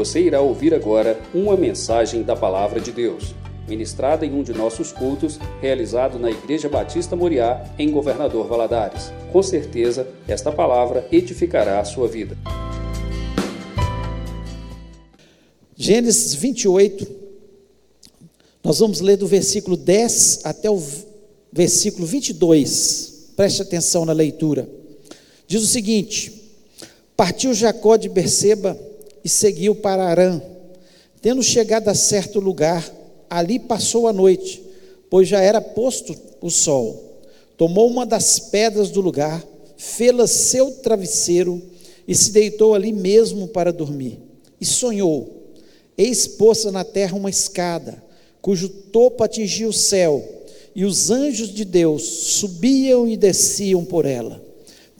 Você irá ouvir agora uma mensagem da Palavra de Deus, ministrada em um de nossos cultos, realizado na Igreja Batista Moriá, em Governador Valadares. Com certeza, esta palavra edificará a sua vida. Gênesis 28, nós vamos ler do versículo 10 até o versículo 22. Preste atenção na leitura. Diz o seguinte: Partiu Jacó de Berseba e seguiu para Arã. Tendo chegado a certo lugar, ali passou a noite, pois já era posto o sol. Tomou uma das pedras do lugar, fê-la seu travesseiro e se deitou ali mesmo para dormir. E sonhou: eis posta na terra uma escada, cujo topo atingia o céu, e os anjos de Deus subiam e desciam por ela.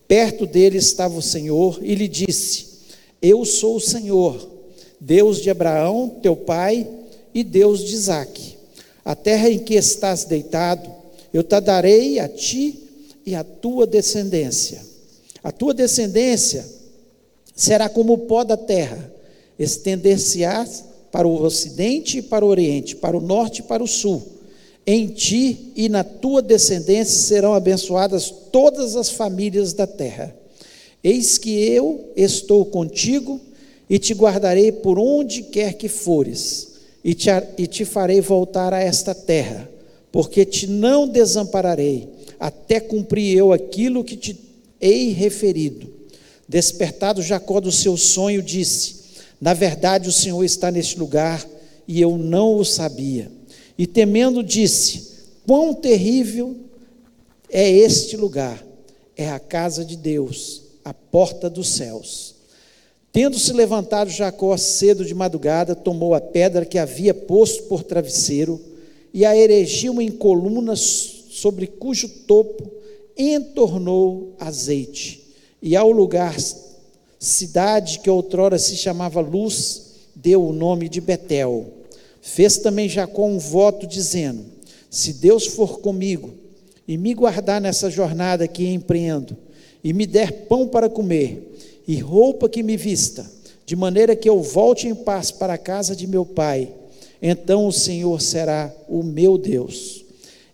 Perto dele estava o Senhor e lhe disse: Eu sou o Senhor, Deus de Abraão, teu pai, e Deus de Isaque. A terra em que estás deitado, eu te darei a ti e a tua descendência. A tua descendência será como o pó da terra, estender-se-á para o ocidente e para o oriente, para o norte e para o sul. Em ti e na tua descendência serão abençoadas todas as famílias da terra. Eis que eu estou contigo e te guardarei por onde quer que fores, e te, e te farei voltar a esta terra, porque te não desampararei, até cumprir eu aquilo que te hei referido. Despertado Jacó do seu sonho, disse: Na verdade, o Senhor está neste lugar e eu não o sabia. E temendo, disse: Quão terrível é este lugar! É a casa de Deus, a porta dos céus. Tendo se levantado Jacó cedo de madrugada, tomou a pedra que havia posto por travesseiro e a erigiu em colunas sobre cujo topo entornou azeite. E ao lugar, cidade que outrora se chamava Luz, deu o nome de Betel. Fez também Jacó um voto dizendo: Se Deus for comigo e me guardar nessa jornada que empreendo, e me der pão para comer e roupa que me vista, de maneira que eu volte em paz para a casa de meu pai, então o Senhor será o meu Deus.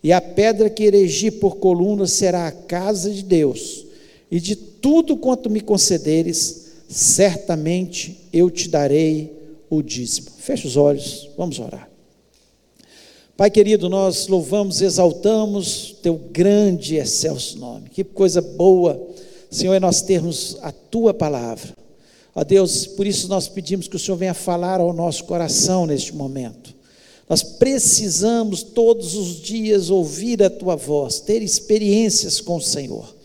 E a pedra que erigi por coluna será a casa de Deus, e de tudo quanto me concederes, certamente eu te darei o dízimo. Feche os olhos, vamos orar. Pai querido, nós louvamos, exaltamos teu grande e excelso nome. Que coisa boa, Senhor, é nós termos a tua palavra. Ó Deus, por isso nós pedimos que o Senhor venha falar ao nosso coração neste momento. Nós precisamos todos os dias ouvir a tua voz, ter experiências com o Senhor.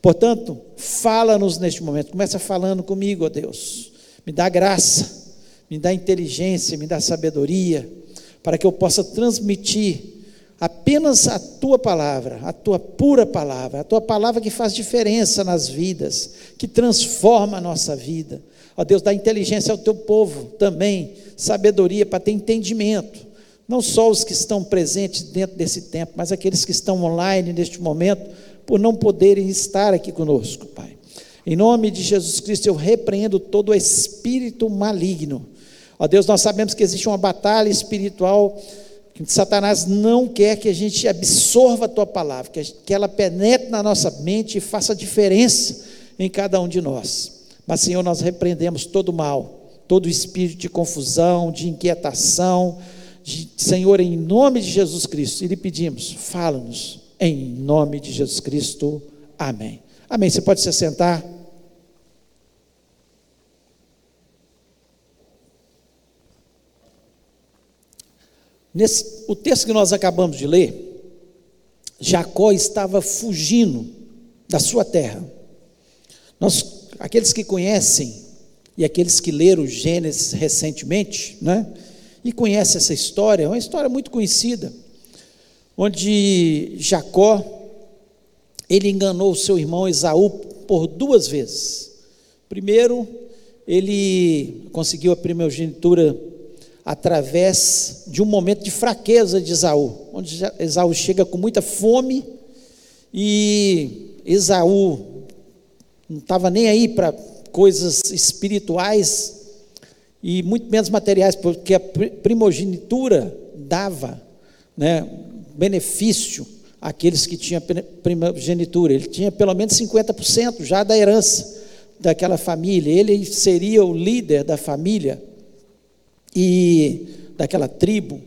Portanto, fala-nos neste momento. Começa falando comigo, ó Deus. Me dá graça me dá inteligência, me dá sabedoria, para que eu possa transmitir apenas a tua palavra, a tua pura palavra, a tua palavra que faz diferença nas vidas, que transforma a nossa vida. Ó Deus, dá inteligência ao teu povo também, sabedoria para ter entendimento. Não só os que estão presentes dentro desse tempo, mas aqueles que estão online neste momento, por não poderem estar aqui conosco, Pai. Em nome de Jesus Cristo, eu repreendo todo espírito maligno Ó Deus, nós sabemos que existe uma batalha espiritual Satanás não quer que a gente absorva a tua palavra, que ela penetre na nossa mente e faça diferença em cada um de nós. Mas, Senhor, nós repreendemos todo mal, todo espírito de confusão, de inquietação, de, Senhor, em nome de Jesus Cristo, e lhe pedimos, fala-nos, em nome de Jesus Cristo. Amém. Amém. Você pode se sentar. Nesse, o texto que nós acabamos de ler, Jacó estava fugindo da sua terra. Nós, aqueles que conhecem e aqueles que leram Gênesis recentemente, né, e conhecem essa história, é uma história muito conhecida, onde Jacó ele enganou o seu irmão Esaú por duas vezes. Primeiro, ele conseguiu a primogenitura através de um momento de fraqueza de Esaú, onde Esaú chega com muita fome e Esaú não estava nem aí para coisas espirituais e muito menos materiais, porque a primogenitura dava né, benefício àqueles que tinham primogenitura. Ele tinha pelo menos 50% já da herança daquela família. Ele seria o líder da família e daquela tribo.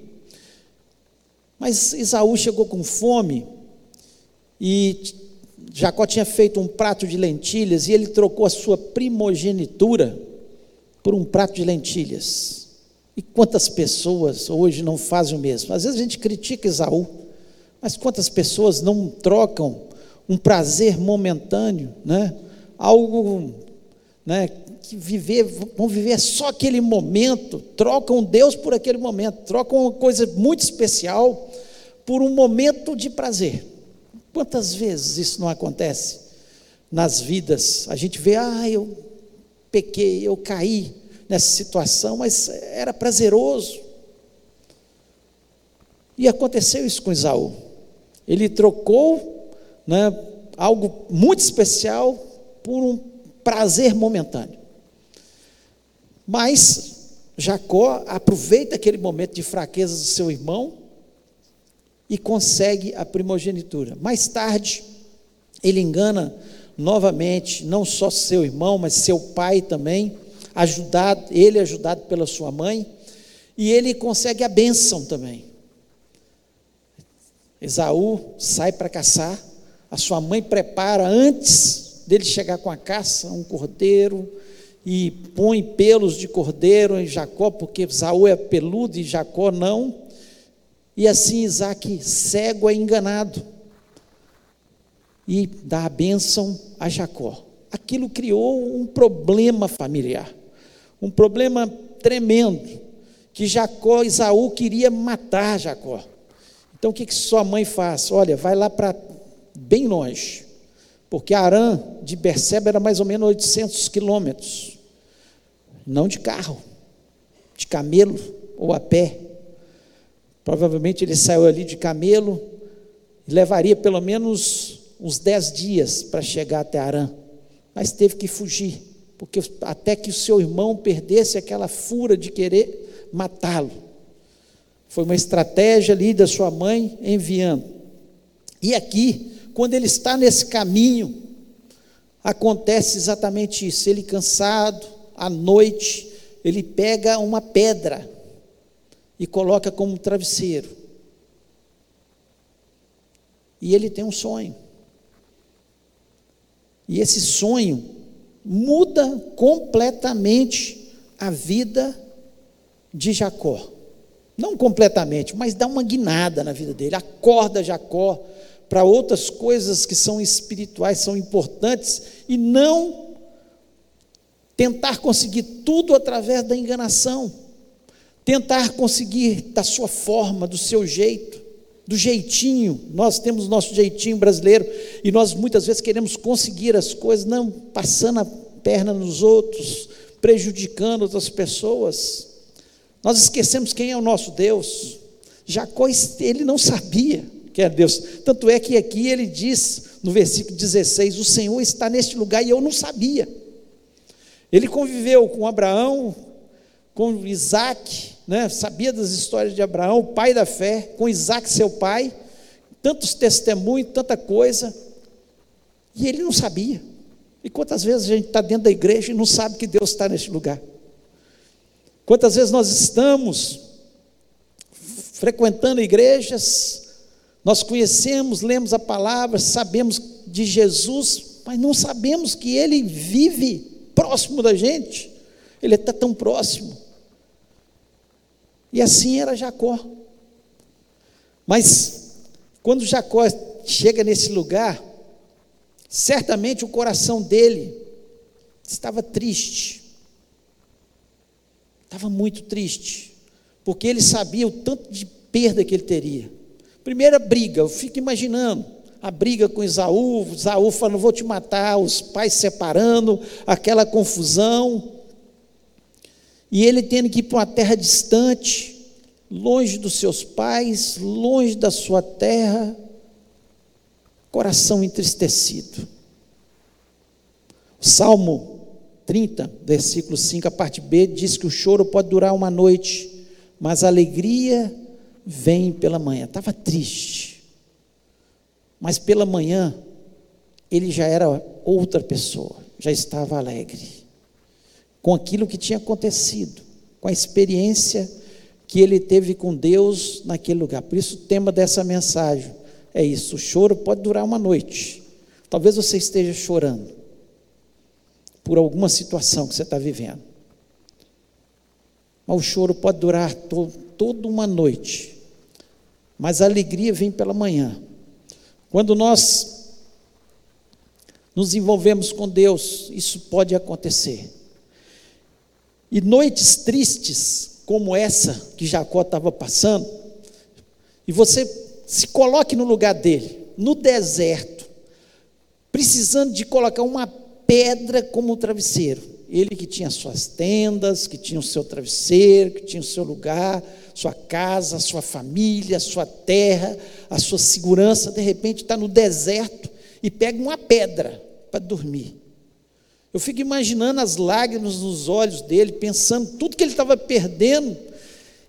Mas Isaú chegou com fome e Jacó tinha feito um prato de lentilhas e ele trocou a sua primogenitura por um prato de lentilhas. E quantas pessoas hoje não fazem o mesmo? Às vezes a gente critica Esaú, mas quantas pessoas não trocam um prazer momentâneo, né? algo né, que viver, vão viver só aquele momento, trocam Deus por aquele momento, trocam uma coisa muito especial por um momento de prazer. Quantas vezes isso não acontece nas vidas? A gente vê, ah, eu pequei, eu caí nessa situação, mas era prazeroso. E aconteceu isso com Isaú. Ele trocou né, algo muito especial por um prazer momentâneo. Mas Jacó aproveita aquele momento de fraqueza do seu irmão e consegue a primogenitura. Mais tarde, ele engana novamente, não só seu irmão, mas seu pai também, ajudado, ele ajudado pela sua mãe, e ele consegue a bênção também. Esaú sai para caçar, a sua mãe prepara antes dele chegar com a caça um cordeiro e põe pelos de cordeiro em Jacó, porque Esaú é peludo e Jacó não. E assim Isaac cego é enganado e dá a bênção a Jacó. Aquilo criou um problema familiar, um problema tremendo, que Jacó, Isaú queria matar Jacó. Então o que, que sua mãe faz? Olha, vai lá para bem longe, porque Arã de Berseba era mais ou menos 800 quilômetros, não de carro, de camelo ou a pé. Provavelmente ele saiu ali de camelo e levaria pelo menos uns dez dias para chegar até Arã, mas teve que fugir, porque até que o seu irmão perdesse aquela fura de querer matá-lo. Foi uma estratégia ali da sua mãe enviando. E aqui, quando ele está nesse caminho, acontece exatamente isso. Ele cansado, à noite, ele pega uma pedra e coloca como travesseiro. E ele tem um sonho. E esse sonho muda completamente a vida de Jacó. Não completamente, mas dá uma guinada na vida dele. Acorda Jacó para outras coisas que são espirituais, são importantes, e não tentar conseguir tudo através da enganação tentar conseguir da sua forma, do seu jeito, do jeitinho. Nós temos nosso jeitinho brasileiro e nós muitas vezes queremos conseguir as coisas, não passando a perna nos outros, prejudicando outras pessoas. Nós esquecemos quem é o nosso Deus. Jacó, ele não sabia que era Deus. Tanto é que aqui ele diz, no versículo 16: O Senhor está neste lugar e eu não sabia. Ele conviveu com Abraão, com Isaac, né, sabia das histórias de Abraão, pai da fé, com Isaac, seu pai, tantos testemunhos, tanta coisa, e ele não sabia. E quantas vezes a gente está dentro da igreja e não sabe que Deus está neste lugar? Quantas vezes nós estamos frequentando igrejas, nós conhecemos, lemos a palavra, sabemos de Jesus, mas não sabemos que Ele vive próximo da gente, Ele está tão próximo. E assim era Jacó. Mas quando Jacó chega nesse lugar, certamente o coração dele estava triste. Estava muito triste, porque ele sabia o tanto de perda que ele teria. Primeira briga, eu fico imaginando a briga com Isaú, Isaú falando, vou te matar, os pais separando, aquela confusão e ele tendo que ir para uma terra distante, longe dos seus pais, longe da sua terra, coração entristecido. Salmo 30, versículo 5, a parte B, diz que o choro pode durar uma noite, mas a alegria vem pela manhã. Estava triste, mas pela manhã ele já era outra pessoa, já estava alegre com aquilo que tinha acontecido, com a experiência que ele teve com Deus naquele lugar. Por isso, o tema dessa mensagem é isso: o choro pode durar uma noite. Talvez você esteja chorando por alguma situação que você está vivendo. Mas o choro pode durar to, toda uma noite. Mas a alegria vem pela manhã. Quando nós nos envolvemos com Deus, isso pode acontecer. E noites tristes, como essa que Jacó estava passando, e você se coloque no lugar dele, no deserto, precisando de colocar uma pedra como travesseiro. Ele que tinha suas tendas, que tinha o seu travesseiro, que tinha o seu lugar, sua casa, sua família, sua terra, a sua segurança, de repente está no deserto e pega uma pedra para dormir. Eu fico imaginando as lágrimas nos olhos dele, pensando tudo que ele estava perdendo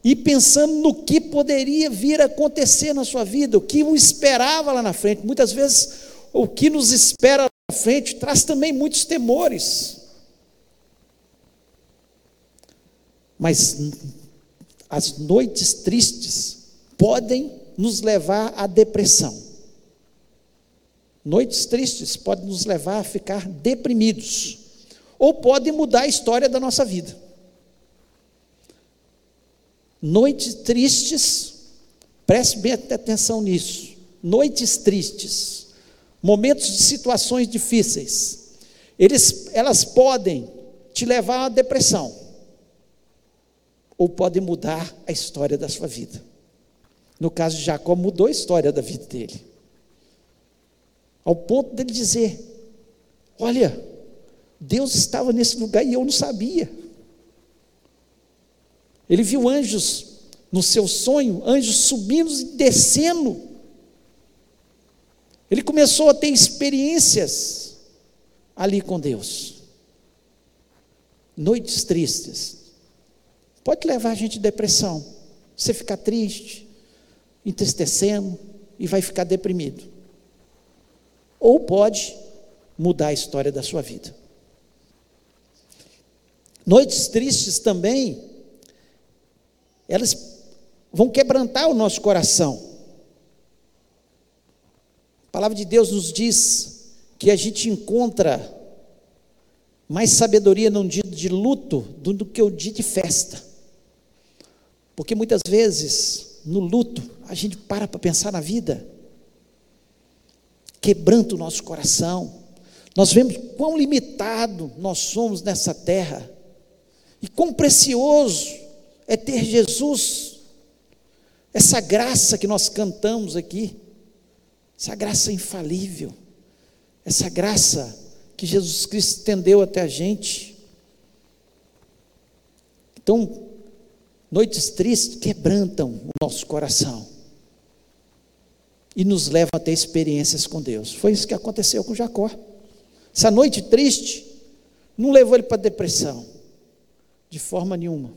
e pensando no que poderia vir a acontecer na sua vida, o que o esperava lá na frente. Muitas vezes, o que nos espera lá na frente traz também muitos temores. Mas as noites tristes podem nos levar à depressão. Noites tristes podem nos levar a ficar deprimidos, ou podem mudar a história da nossa vida. Noites tristes, preste bem atenção nisso. Noites tristes, momentos de situações difíceis, eles, elas podem te levar à depressão, ou podem mudar a história da sua vida. No caso de Jacó, mudou a história da vida dele ao ponto dele dizer: Olha, Deus estava nesse lugar e eu não sabia. Ele viu anjos no seu sonho, anjos subindo e descendo. Ele começou a ter experiências ali com Deus. Noites tristes. Pode levar a gente à depressão. Você ficar triste, entristecendo e vai ficar deprimido ou pode mudar a história da sua vida. Noites tristes também, elas vão quebrantar o nosso coração. A palavra de Deus nos diz que a gente encontra mais sabedoria num dia de luto do que o dia de festa. Porque muitas vezes, no luto, a gente para para pensar na vida quebranta o nosso coração. Nós vemos quão limitado nós somos nessa terra e quão precioso é ter Jesus, essa graça que nós cantamos aqui, essa graça infalível, essa graça que Jesus Cristo estendeu até a gente. Então, noites tristes quebrantam o nosso coração e nos levam a ter experiências com Deus. Foi isso que aconteceu com Jacó. Essa noite triste não levou ele para depressão, de forma nenhuma.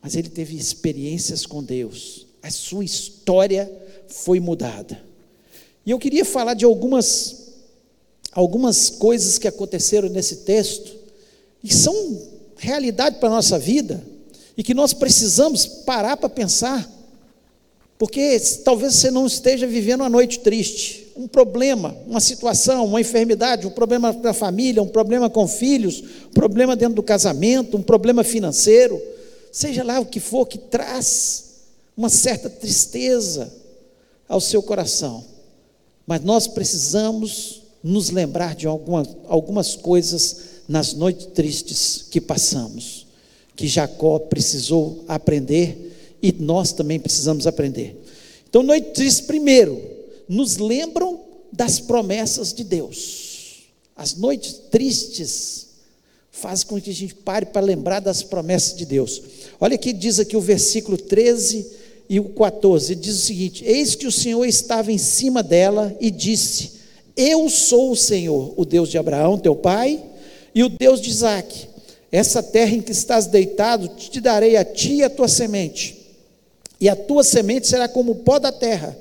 Mas ele teve experiências com Deus. A sua história foi mudada. E eu queria falar de algumas algumas coisas que aconteceram nesse texto e são realidade para a nossa vida e que nós precisamos parar para pensar porque talvez você não esteja vivendo uma noite triste, um problema, uma situação, uma enfermidade, um problema da família, um problema com filhos, um problema dentro do casamento, um problema financeiro, seja lá o que for que traz uma certa tristeza ao seu coração. Mas nós precisamos nos lembrar de alguma, algumas coisas nas noites tristes que passamos, que Jacó precisou aprender e nós também precisamos aprender. Então, noites, primeiro, nos lembram das promessas de Deus. As noites tristes fazem com que a gente pare para lembrar das promessas de Deus. Olha que diz aqui o versículo 13 e o 14, diz o seguinte: Eis que o Senhor estava em cima dela e disse: Eu sou o Senhor, o Deus de Abraão, teu pai, e o Deus de Isaac: Essa terra em que estás deitado, te darei a ti e a tua semente, e a tua semente será como o pó da terra.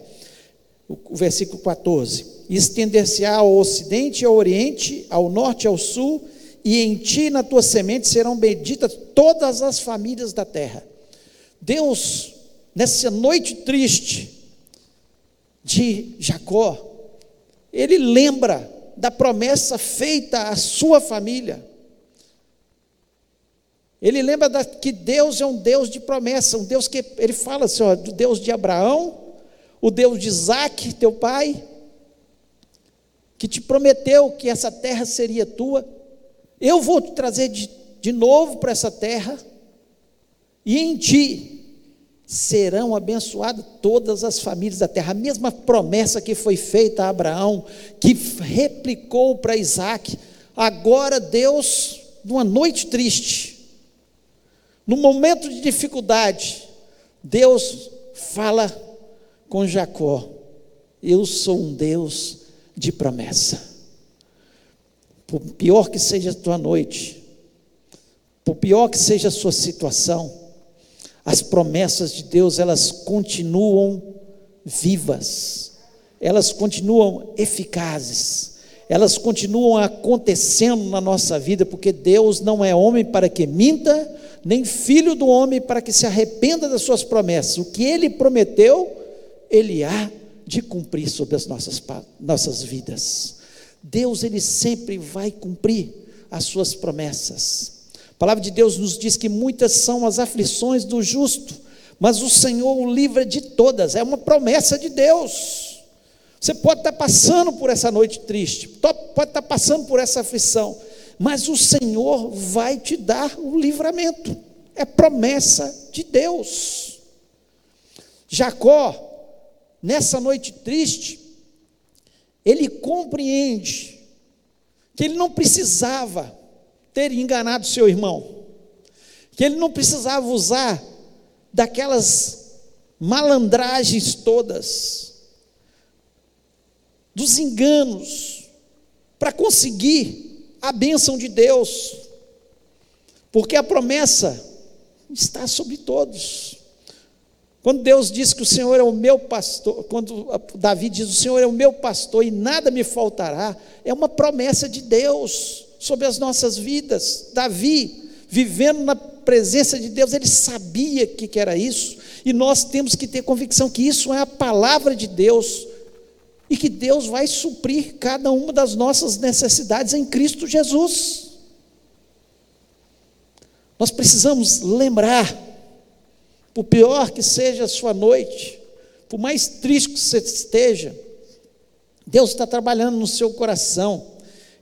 O versículo 14: Estender-se-á ao ocidente e ao oriente, ao norte e ao sul, e em ti e na tua semente serão benditas todas as famílias da terra. Deus, nessa noite triste de Jacó, ele lembra da promessa feita à sua família. Ele lembra da, que Deus é um Deus de promessa, um Deus que ele fala assim, ó, do Deus de Abraão, o Deus de Isaac, teu pai, que te prometeu que essa terra seria tua. Eu vou te trazer de, de novo para essa terra, e em ti serão abençoadas todas as famílias da terra. A mesma promessa que foi feita a Abraão, que replicou para Isaac. Agora Deus, numa noite triste, no momento de dificuldade, Deus fala com Jacó: Eu sou um Deus de promessa. Por pior que seja a tua noite, por pior que seja a sua situação, as promessas de Deus, elas continuam vivas, elas continuam eficazes, elas continuam acontecendo na nossa vida, porque Deus não é homem para que minta, nem filho do homem para que se arrependa das suas promessas. O que ele prometeu, ele há de cumprir sobre as nossas, nossas vidas. Deus, ele sempre vai cumprir as suas promessas. A palavra de Deus nos diz que muitas são as aflições do justo, mas o Senhor o livra de todas, é uma promessa de Deus. Você pode estar passando por essa noite triste, pode estar passando por essa aflição, mas o Senhor vai te dar o livramento, é promessa de Deus. Jacó, nessa noite triste, ele compreende que ele não precisava ter enganado seu irmão, que ele não precisava usar daquelas malandragens todas, dos enganos, para conseguir a bênção de Deus, porque a promessa está sobre todos. Quando Deus diz que o Senhor é o meu pastor, quando Davi diz o Senhor é o meu pastor e nada me faltará, é uma promessa de Deus sobre as nossas vidas. Davi, vivendo na presença de Deus, ele sabia que, que era isso, e nós temos que ter convicção que isso é a palavra de Deus, e que Deus vai suprir cada uma das nossas necessidades em Cristo Jesus. Nós precisamos lembrar, por pior que seja a sua noite, por mais triste que você esteja, Deus está trabalhando no seu coração.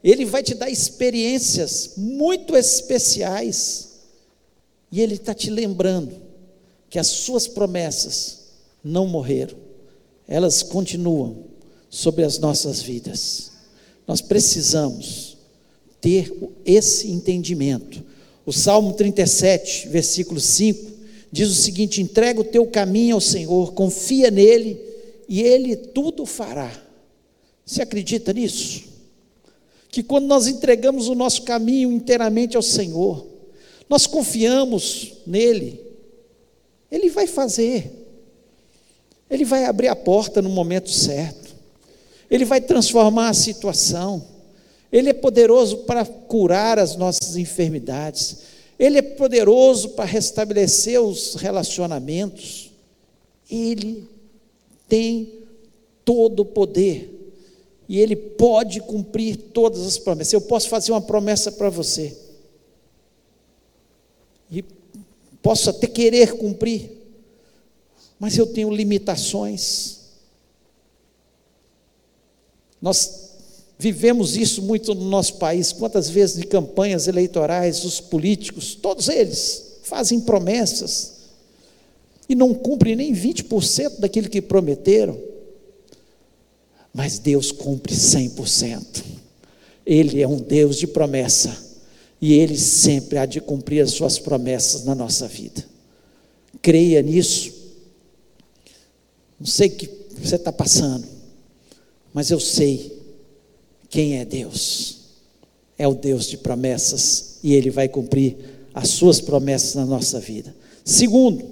Ele vai te dar experiências muito especiais. E Ele está te lembrando que as suas promessas não morreram, elas continuam sobre as nossas vidas. Nós precisamos ter esse entendimento. O Salmo 37, versículo 5, diz o seguinte: entrega o teu caminho ao Senhor, confia nele e ele tudo fará. Você acredita nisso? que quando nós entregamos o nosso caminho inteiramente ao Senhor, nós confiamos nele, ele vai fazer, ele vai abrir a porta no momento certo, ele vai transformar a situação, ele é poderoso para curar as nossas enfermidades, ele é poderoso para restabelecer os relacionamentos, ele tem todo o poder e Ele pode cumprir todas as promessas. Eu posso fazer uma promessa para você, e posso até querer cumprir, mas eu tenho limitações. Nós vivemos isso muito no nosso país. Quantas vezes de campanhas eleitorais, os políticos, todos eles, fazem promessas e não cumprem nem 20% daquilo que prometeram mas Deus cumpre 100%. Ele é um Deus de promessa e Ele sempre há de cumprir as suas promessas na nossa vida. Creia nisso. Não sei o que você está passando, mas eu sei quem é Deus. é o Deus de promessas e Ele vai cumprir as suas promessas na nossa vida. Segundo,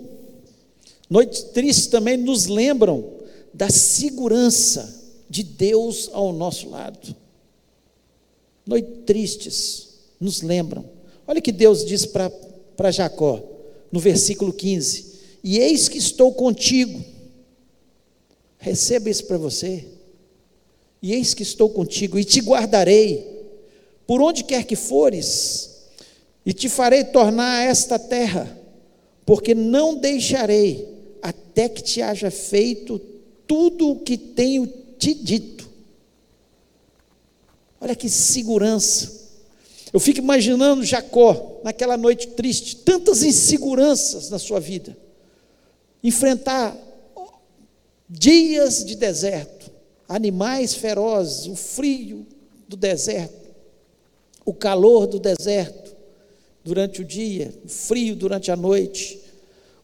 noites tristes também nos lembram da segurança de Deus ao nosso lado. Noites tristes nos lembram. Olha que Deus diz para Jacó, no versículo 15: E eis que estou contigo. Receba isso para você. E eis que estou contigo, e te guardarei, por onde quer que fores, e te farei tornar esta terra, porque não deixarei até que te haja feito tudo o que tenho te dito. Olha que segurança. Eu fico imaginando Jacó, naquela noite triste, tantas inseguranças na sua vida, enfrentar dias de deserto, animais ferozes, o frio do deserto, o calor do deserto durante o dia, o frio durante a noite,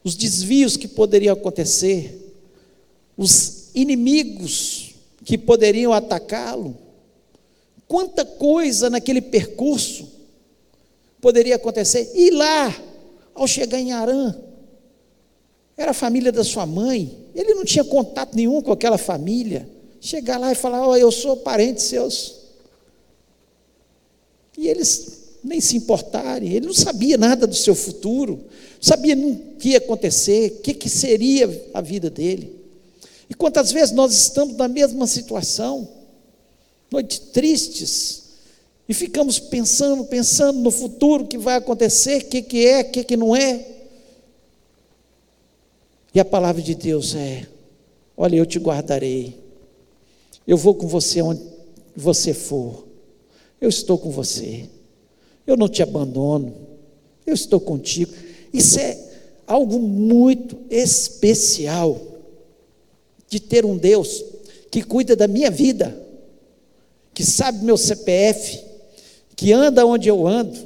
os desvios que poderiam acontecer, os inimigos que poderiam atacá-lo. Quanta coisa naquele percurso poderia acontecer. E lá, ao chegar em Arã, era a família da sua mãe, ele não tinha contato nenhum com aquela família. Chegar lá e falar: oh, eu sou parente seus. E eles nem se importarem, ele não sabia nada do seu futuro, não sabia o que ia acontecer, o que, que seria a vida dele. E quantas vezes nós estamos na mesma situação, noites tristes, e ficamos pensando, pensando no futuro, o que vai acontecer, o que, que é, o que, que não é. E a palavra de Deus é: olha, eu te guardarei, eu vou com você onde você for, eu estou com você, eu não te abandono, eu estou contigo. Isso é algo muito especial de ter um Deus que cuida da minha vida, que sabe meu CPF, que anda onde eu ando,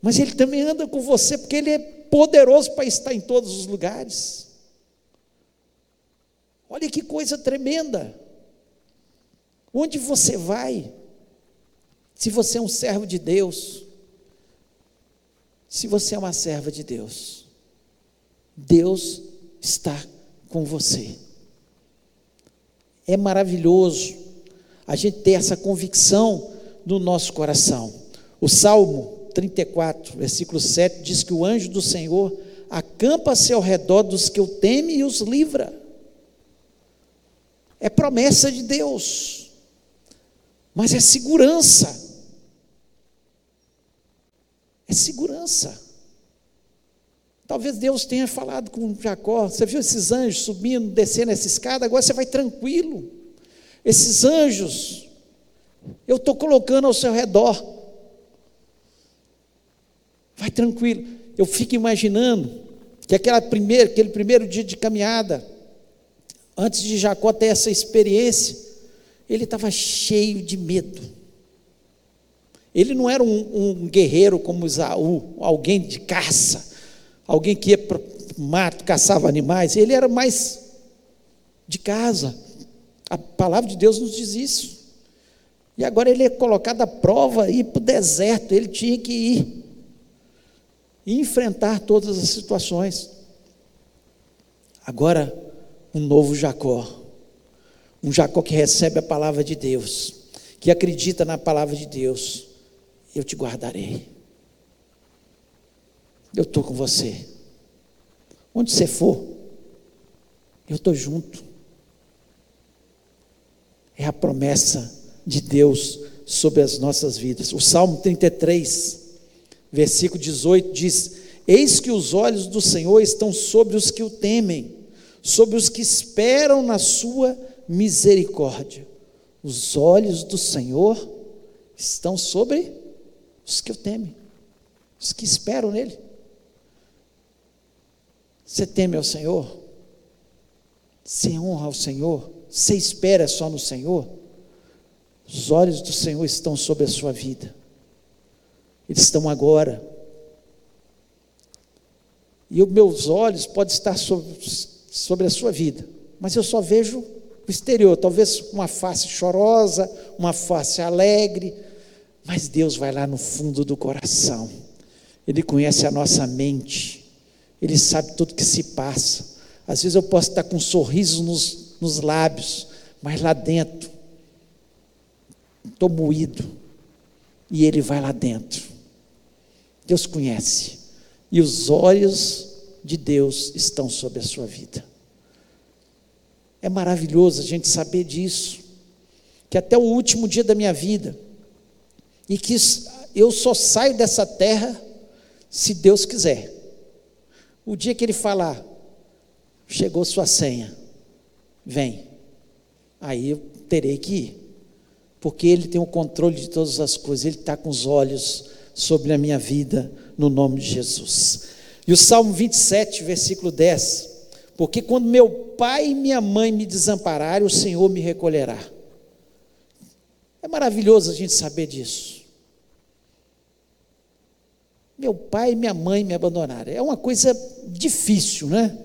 mas Ele também anda com você, porque Ele é poderoso para estar em todos os lugares. Olha que coisa tremenda. Onde você vai? Se você é um servo de Deus, se você é uma serva de Deus, Deus está com você. É maravilhoso a gente ter essa convicção no nosso coração. O Salmo 34, versículo 7 diz que o anjo do Senhor acampa-se ao redor dos que o temem e os livra. É promessa de Deus, mas é segurança. É segurança. Talvez Deus tenha falado com Jacó. Você viu esses anjos subindo, descendo essa escada? Agora você vai tranquilo. Esses anjos, eu estou colocando ao seu redor. Vai tranquilo. Eu fico imaginando que aquela primeira, aquele primeiro dia de caminhada, antes de Jacó ter essa experiência, ele estava cheio de medo. Ele não era um, um guerreiro como Isaú, alguém de caça, alguém que ia para o mato, caçava animais. Ele era mais de casa. A palavra de Deus nos diz isso. E agora ele é colocado à prova, ir para o deserto, ele tinha que ir e enfrentar todas as situações. Agora, um novo Jacó. Um Jacó que recebe a palavra de Deus, que acredita na palavra de Deus. Eu te guardarei. Eu estou com você. Onde você for, eu estou junto. É a promessa de Deus sobre as nossas vidas. O Salmo 33, versículo 18 diz: Eis que os olhos do Senhor estão sobre os que o temem sobre os que esperam na sua misericórdia. Os olhos do Senhor estão sobre os que o temem, os que esperam nele. Você teme ao Senhor? Você honra ao Senhor? Você espera só no Senhor? Os olhos do Senhor estão sobre a sua vida. Eles estão agora. E os meus olhos podem estar sobre sobre a sua vida, mas eu só vejo exterior, talvez uma face chorosa, uma face alegre, Mas Deus vai lá no fundo do coração. Ele conhece a nossa mente. Ele sabe tudo que se passa. Às vezes eu posso estar com um sorriso nos, nos lábios, mas lá dentro estou moído. E ele vai lá dentro. Deus conhece. E os olhos de Deus estão sobre a sua vida. É maravilhoso a gente saber disso. Que até o último dia da minha vida, e que eu só saio dessa terra se Deus quiser. O dia que Ele falar, chegou sua senha, vem, aí eu terei que ir, porque Ele tem o controle de todas as coisas, Ele está com os olhos sobre a minha vida, no nome de Jesus. E o Salmo 27, versículo 10: Porque quando meu pai e minha mãe me desampararem, o Senhor me recolherá. É maravilhoso a gente saber disso. Meu pai e minha mãe me abandonaram. É uma coisa difícil, né?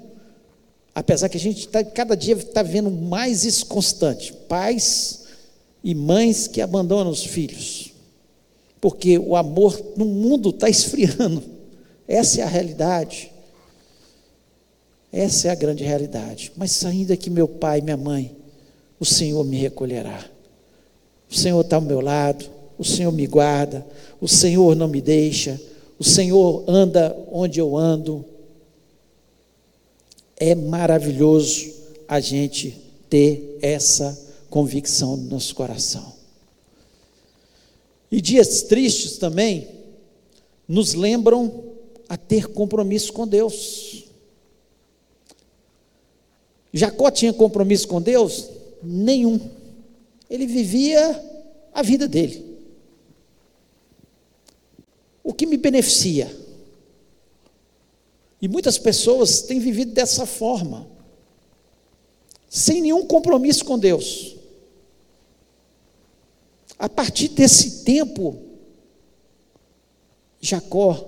Apesar que a gente tá, cada dia está vendo mais isso constante. Pais e mães que abandonam os filhos. Porque o amor no mundo está esfriando. Essa é a realidade. Essa é a grande realidade. Mas ainda que meu pai minha mãe, o Senhor me recolherá. O Senhor está ao meu lado, o Senhor me guarda, o Senhor não me deixa, o Senhor anda onde eu ando. É maravilhoso a gente ter essa convicção no nosso coração. E dias tristes também nos lembram a ter compromisso com Deus. Jacó tinha compromisso com Deus? Nenhum. Ele vivia a vida dele. O que me beneficia? E muitas pessoas têm vivido dessa forma, sem nenhum compromisso com Deus. A partir desse tempo, Jacó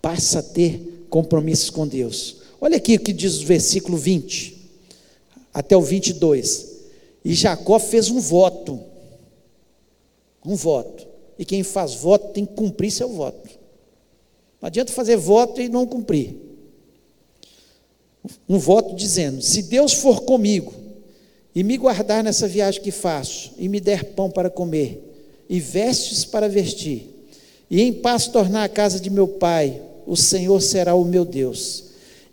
passa a ter compromissos com Deus. Olha aqui o que diz o versículo 20 até o 22. E Jacó fez um voto. Um voto. E quem faz voto tem que cumprir seu voto. Não adianta fazer voto e não cumprir. Um voto dizendo: se Deus for comigo e me guardar nessa viagem que faço, e me der pão para comer, e vestes para vestir, e em paz tornar a casa de meu pai, o Senhor será o meu Deus.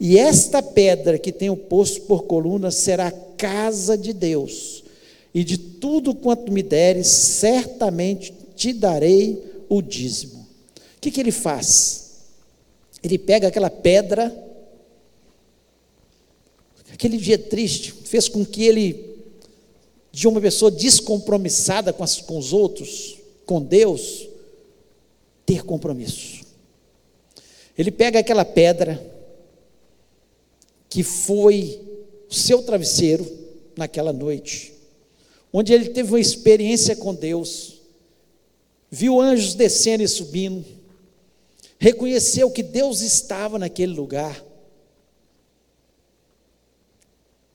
E esta pedra que tenho posto por coluna será casa de Deus. E de tudo quanto me deres, certamente te darei o dízimo. O que, que ele faz? Ele pega aquela pedra, aquele dia triste, fez com que ele, de uma pessoa descompromissada com, as, com os outros, com Deus, ter compromisso. Ele pega aquela pedra, que foi o seu travesseiro naquela noite, onde ele teve uma experiência com Deus, viu anjos descendo e subindo, reconheceu que Deus estava naquele lugar.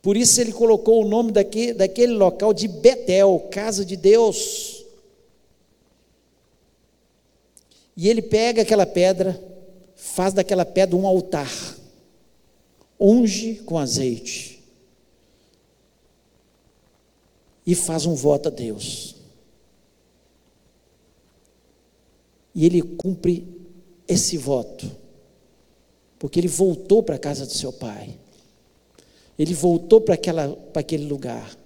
Por isso ele colocou o nome daquele, daquele local de Betel, casa de Deus. E ele pega aquela pedra, faz daquela pedra um altar, unge com azeite e faz um voto a Deus. E ele cumpre esse voto, porque ele voltou para a casa do seu pai, ele voltou para, aquela, para aquele lugar,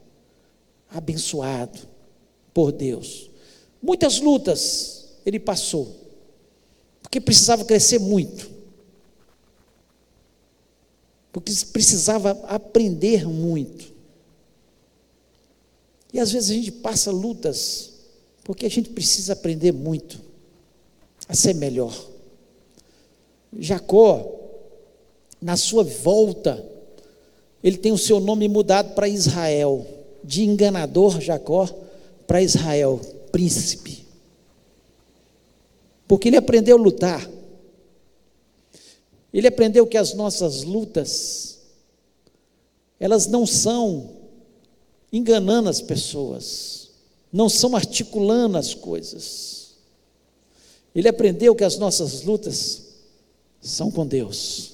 abençoado por Deus. Muitas lutas ele passou, porque precisava crescer muito, porque precisava aprender muito. E às vezes a gente passa lutas, porque a gente precisa aprender muito a ser melhor. Jacó, na sua volta, ele tem o seu nome mudado para Israel, de enganador Jacó para Israel, príncipe. Porque ele aprendeu a lutar. Ele aprendeu que as nossas lutas, elas não são enganando as pessoas, não são articulando as coisas Ele aprendeu que as nossas lutas são com Deus.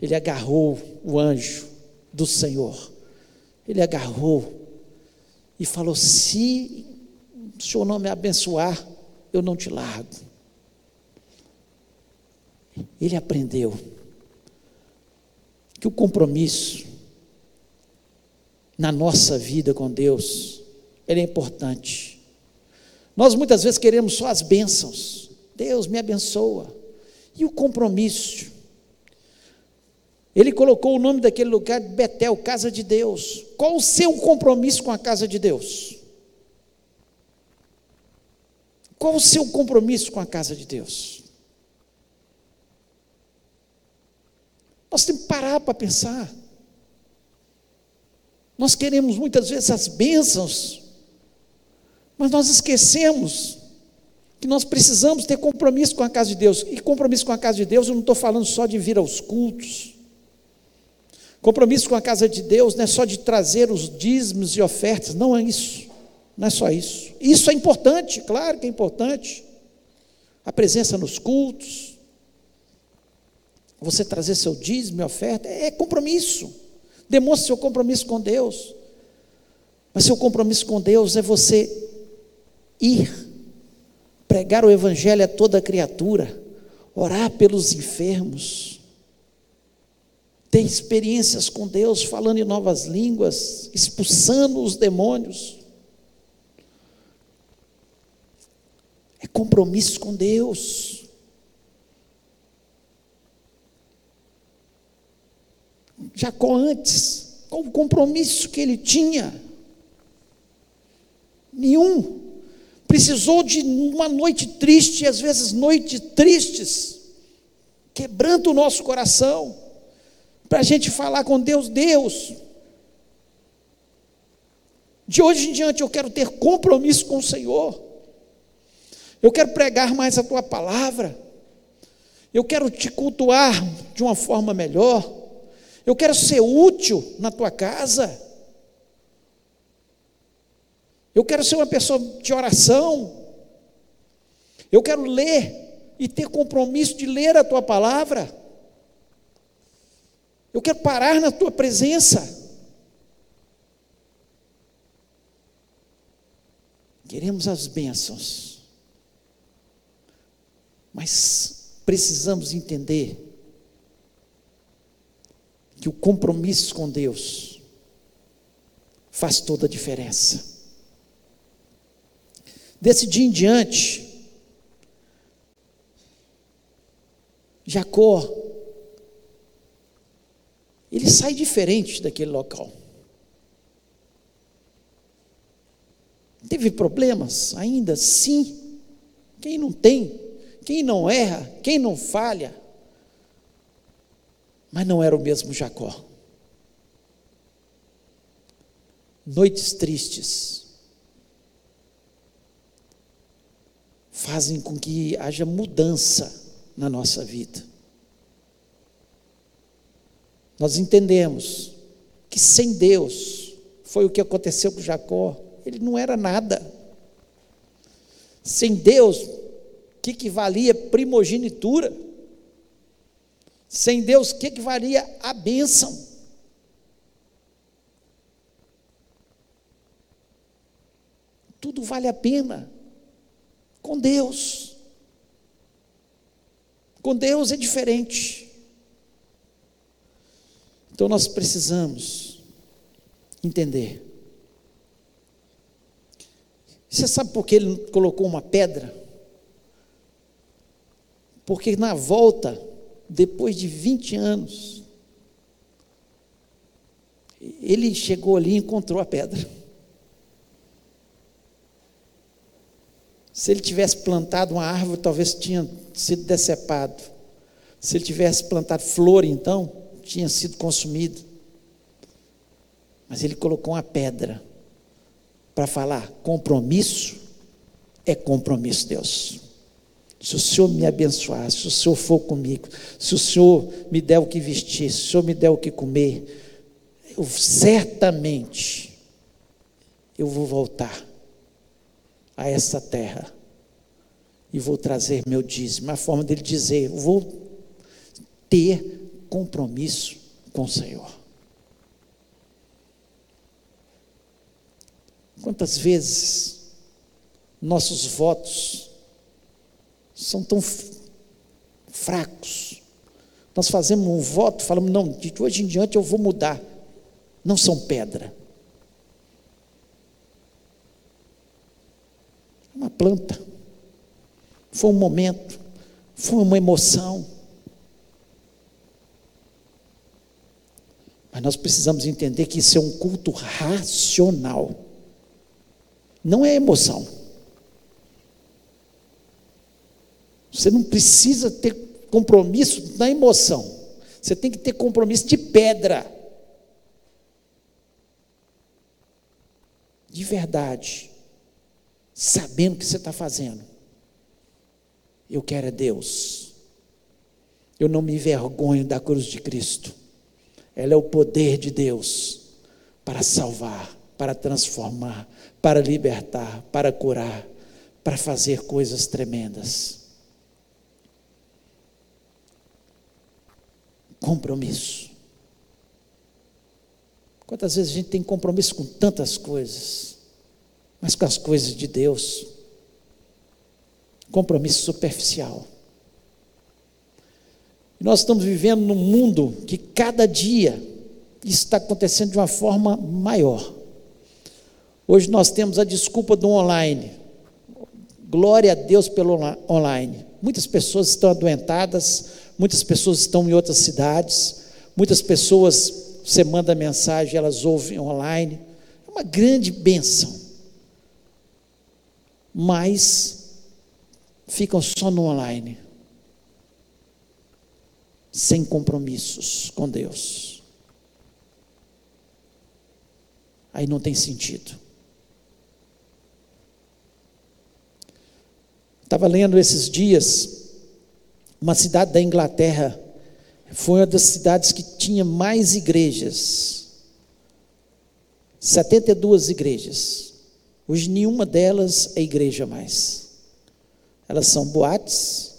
Ele agarrou o anjo do Senhor. Ele agarrou e falou: Se o Senhor não me abençoar, eu não te largo. Ele aprendeu que o compromisso na nossa vida com Deus, ele é importante. Nós muitas vezes queremos só as bênçãos. Deus me abençoa. E o compromisso? Ele colocou o nome daquele lugar de Betel, casa de Deus. Qual o seu compromisso com a casa de Deus? Qual o seu compromisso com a casa de Deus? Nós temos que parar para pensar. Nós queremos muitas vezes as bênçãos, mas nós esquecemos que nós precisamos ter compromisso com a casa de Deus. E compromisso com a casa de Deus, eu não estou falando só de vir aos cultos. Compromisso com a casa de Deus não é só de trazer os dízimos e ofertas, não é isso. Não é só isso. Isso é importante, claro que é importante. A presença nos cultos, você trazer seu dízimo e oferta, é compromisso. Demonstre seu compromisso com Deus. Mas seu compromisso com Deus é você ir, pregar o Evangelho a toda criatura, orar pelos enfermos, ter experiências com Deus, falando em novas línguas, expulsando os demônios. É compromisso com Deus. Jacó antes, qual o compromisso que ele tinha? Nenhum. Precisou de uma noite triste, às vezes noites tristes, quebrando o nosso coração, para a gente falar com Deus, Deus, de hoje em diante eu quero ter compromisso com o Senhor. Eu quero pregar mais a tua palavra. Eu quero te cultuar de uma forma melhor. Eu quero ser útil na tua casa. Eu quero ser uma pessoa de oração. Eu quero ler e ter compromisso de ler a tua palavra. Eu quero parar na tua presença. Queremos as bênçãos. Mas precisamos entender que o compromisso com Deus faz toda a diferença. Desse dia em diante, Jacó, ele sai diferente daquele local. Teve problemas ainda? Sim. Quem não tem? Quem não erra, quem não falha, mas não era o mesmo Jacó. Noites tristes fazem com que haja mudança na nossa vida. Nós entendemos que sem Deus, foi o que aconteceu com Jacó, ele não era nada. Sem Deus, que, que valia primogenitura? Sem Deus, o que, que valia a bênção? Tudo vale a pena com Deus. Com Deus é diferente. Então nós precisamos entender. Você sabe por que ele colocou uma pedra? Porque na volta, depois de 20 anos, ele chegou ali e encontrou a pedra. Se ele tivesse plantado uma árvore, talvez tinha sido decepado. Se ele tivesse plantado flor, então, tinha sido consumido. Mas ele colocou uma pedra para falar: compromisso é compromisso, Deus. Se o Senhor me abençoar, se o Senhor for comigo, se o Senhor me der o que vestir, se o Senhor me der o que comer, eu certamente eu vou voltar a essa terra e vou trazer meu dízimo. A forma dele dizer, vou ter compromisso com o Senhor. Quantas vezes nossos votos são tão fracos? Nós fazemos um voto, falamos, não, de hoje em diante eu vou mudar. Não são pedra. Uma planta. Foi um momento, foi uma emoção. Mas nós precisamos entender que isso é um culto racional. Não é emoção. Você não precisa ter compromisso na emoção. Você tem que ter compromisso de pedra. De verdade. Sabendo o que você está fazendo. Eu quero é Deus. Eu não me envergonho da cruz de Cristo. Ela é o poder de Deus para salvar, para transformar, para libertar, para curar, para fazer coisas tremendas. Compromisso. Quantas vezes a gente tem compromisso com tantas coisas, mas com as coisas de Deus, compromisso superficial. Nós estamos vivendo num mundo que cada dia isso está acontecendo de uma forma maior. Hoje nós temos a desculpa do online. Glória a Deus pelo online. Muitas pessoas estão adoentadas, muitas pessoas estão em outras cidades, muitas pessoas, você manda mensagem, elas ouvem online. É uma grande bênção. Mas ficam só no online sem compromissos com Deus. Aí não tem sentido. Estava lendo esses dias, uma cidade da Inglaterra, foi uma das cidades que tinha mais igrejas. 72 igrejas. Hoje nenhuma delas é igreja mais. Elas são boates,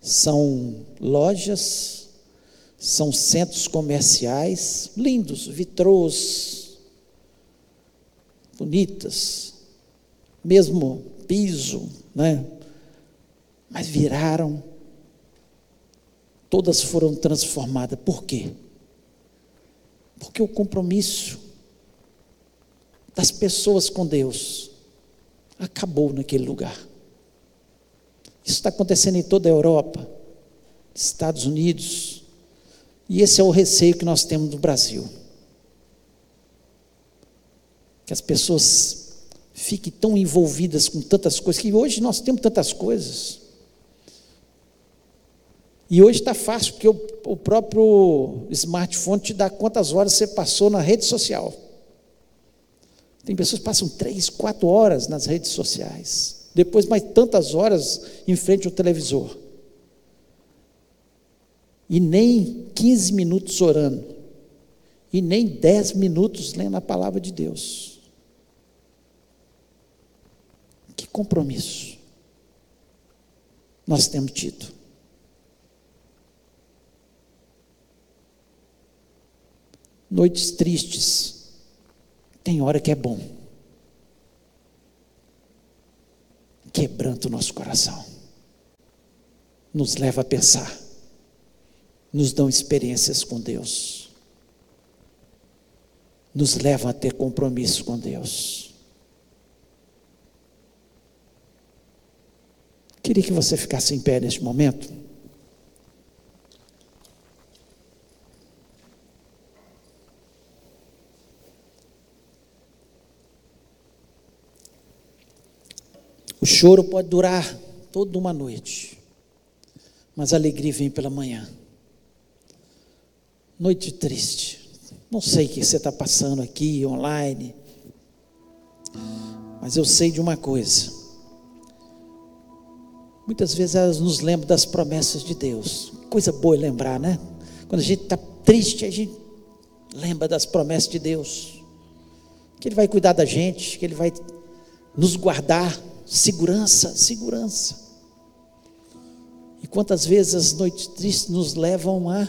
são lojas, são centros comerciais lindos, vitrôs, bonitas, mesmo piso, né? Mas viraram, todas foram transformadas. Por quê? Porque o compromisso das pessoas com Deus acabou naquele lugar. Isso está acontecendo em toda a Europa, Estados Unidos, e esse é o receio que nós temos no Brasil. Que as pessoas fiquem tão envolvidas com tantas coisas, que hoje nós temos tantas coisas. E hoje está fácil, porque o, o próprio smartphone te dá quantas horas você passou na rede social. Tem pessoas que passam três, quatro horas nas redes sociais. Depois mais tantas horas em frente ao televisor e nem 15 minutos orando, e nem 10 minutos lendo a palavra de Deus. Que compromisso nós temos tido. Noites tristes, tem hora que é bom. Quebranta o nosso coração, nos leva a pensar nos dão experiências com Deus, nos levam a ter compromisso com Deus. Queria que você ficasse em pé neste momento. O choro pode durar toda uma noite, mas a alegria vem pela manhã noite triste. Não sei o que você está passando aqui, online, mas eu sei de uma coisa. Muitas vezes elas nos lembram das promessas de Deus. Coisa boa é lembrar, né? Quando a gente está triste, a gente lembra das promessas de Deus. Que Ele vai cuidar da gente, que Ele vai nos guardar. Segurança, segurança. quantas vezes as noites tristes nos levam a,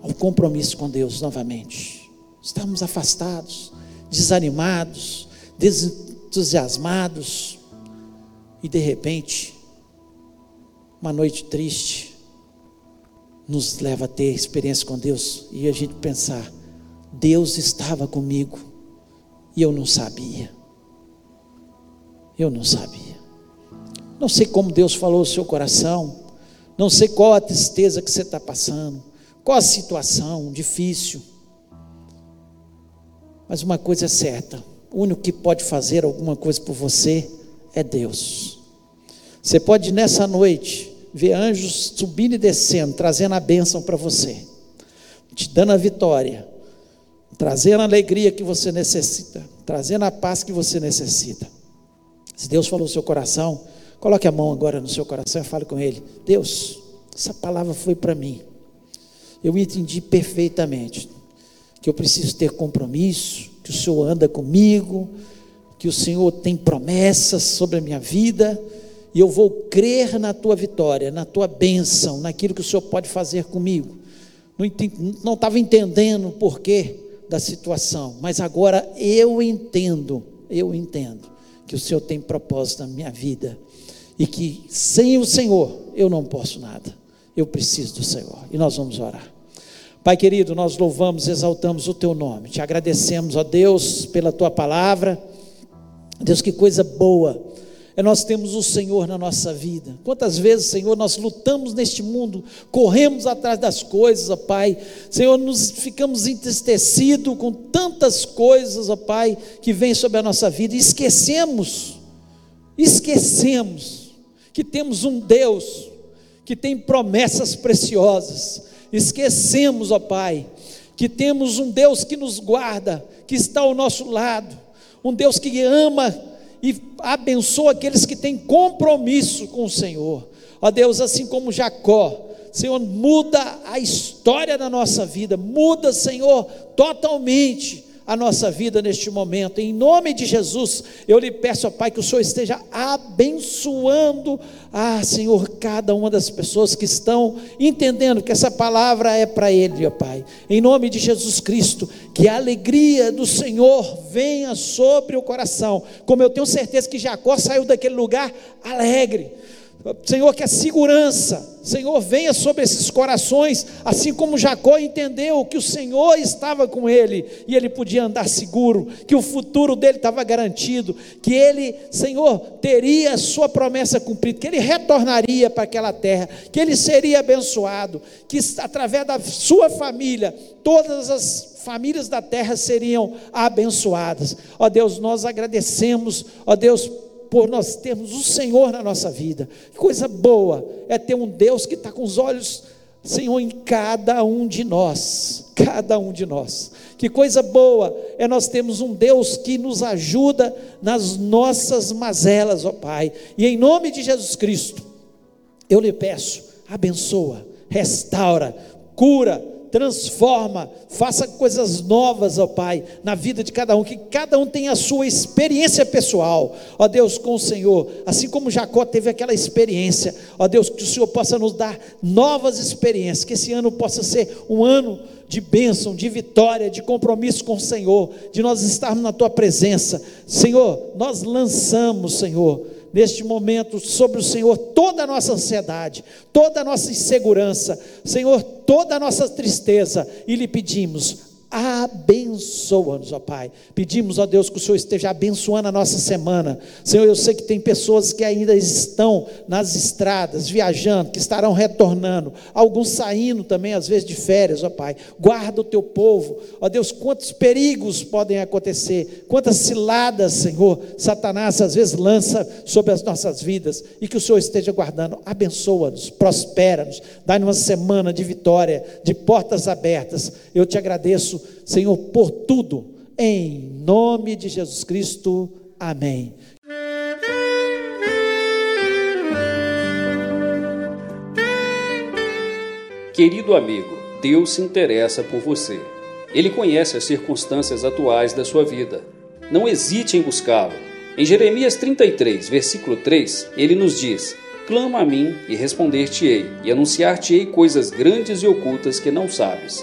ao compromisso com Deus novamente. Estamos afastados, desanimados, desentusiasmados, e de repente, uma noite triste nos leva a ter experiência com Deus e a gente pensar: Deus estava comigo e eu não sabia. Eu não sabia. Não sei como Deus falou no seu coração, não sei qual a tristeza que você está passando, qual a situação difícil. Mas uma coisa é certa: o único que pode fazer alguma coisa por você é Deus. Você pode nessa noite ver anjos subindo e descendo, trazendo a bênção para você, te dando a vitória, trazendo a alegria que você necessita, trazendo a paz que você necessita. Se Deus falou no seu coração, coloque a mão agora no seu coração e fale com Ele: Deus, essa palavra foi para mim. Eu entendi perfeitamente que eu preciso ter compromisso, que o Senhor anda comigo, que o Senhor tem promessas sobre a minha vida e eu vou crer na tua vitória, na tua bênção, naquilo que o Senhor pode fazer comigo. Não estava entendendo o porquê da situação, mas agora eu entendo, eu entendo que o Senhor tem propósito na minha vida e que sem o Senhor eu não posso nada. Eu preciso do Senhor. E nós vamos orar. Pai querido, nós louvamos, exaltamos o teu nome. Te agradecemos, ó Deus, pela tua palavra. Deus, que coisa boa é nós temos o Senhor na nossa vida. Quantas vezes, Senhor, nós lutamos neste mundo, corremos atrás das coisas, ó Pai. Senhor, nos ficamos entristecidos com tantas coisas, ó Pai, que vêm sobre a nossa vida e esquecemos, esquecemos que temos um Deus que tem promessas preciosas. Esquecemos, ó Pai, que temos um Deus que nos guarda, que está ao nosso lado, um Deus que ama abençoa aqueles que têm compromisso com o Senhor. Ó Deus, assim como Jacó, Senhor, muda a história da nossa vida, muda, Senhor, totalmente a nossa vida neste momento. Em nome de Jesus, eu lhe peço, ó Pai, que o Senhor esteja abençoando, ah, Senhor, cada uma das pessoas que estão entendendo que essa palavra é para Ele, ó Pai. Em nome de Jesus Cristo, que a alegria do Senhor venha sobre o coração, como eu tenho certeza que Jacó saiu daquele lugar alegre Senhor, que a segurança, Senhor, venha sobre esses corações, assim como Jacó entendeu que o Senhor estava com ele e ele podia andar seguro, que o futuro dele estava garantido, que ele, Senhor, teria a sua promessa cumprida, que ele retornaria para aquela terra, que ele seria abençoado, que através da sua família, todas as famílias da terra seriam abençoadas. Ó Deus, nós agradecemos, ó Deus, por nós termos o Senhor na nossa vida. Que coisa boa é ter um Deus que está com os olhos, Senhor, em cada um de nós. Cada um de nós. Que coisa boa é nós termos um Deus que nos ajuda nas nossas mazelas, ó Pai. E em nome de Jesus Cristo, eu lhe peço, abençoa, restaura, cura, transforma, faça coisas novas, ó Pai, na vida de cada um, que cada um tenha a sua experiência pessoal, ó Deus, com o Senhor, assim como Jacó teve aquela experiência, ó Deus, que o Senhor possa nos dar novas experiências, que esse ano possa ser um ano de bênção, de vitória, de compromisso com o Senhor, de nós estarmos na Tua presença, Senhor, nós lançamos, Senhor, neste momento sobre o Senhor toda a nossa ansiedade, toda a nossa insegurança, Senhor, toda a nossa tristeza, e lhe pedimos, abençoa-nos, ó Pai. Pedimos, ó Deus, que o Senhor esteja abençoando a nossa semana. Senhor, eu sei que tem pessoas que ainda estão nas estradas, viajando, que estarão retornando, alguns saindo também, às vezes, de férias, ó Pai. Guarda o teu povo, ó Deus, quantos perigos podem acontecer, quantas ciladas, Senhor, Satanás às vezes lança sobre as nossas vidas, e que o Senhor esteja guardando. Abençoa-nos, prospera-nos, dá-nos uma semana de vitória, de portas abertas. Eu te Senhor, por tudo, em nome de Jesus Cristo. Amém. Querido amigo, Deus se interessa por você. Ele conhece as circunstâncias atuais da sua vida. Não hesite em buscá-lo. Em Jeremias 33, versículo 3, ele nos diz: Clama a mim e responder-te-ei, e anunciar-te-ei coisas grandes e ocultas que não sabes.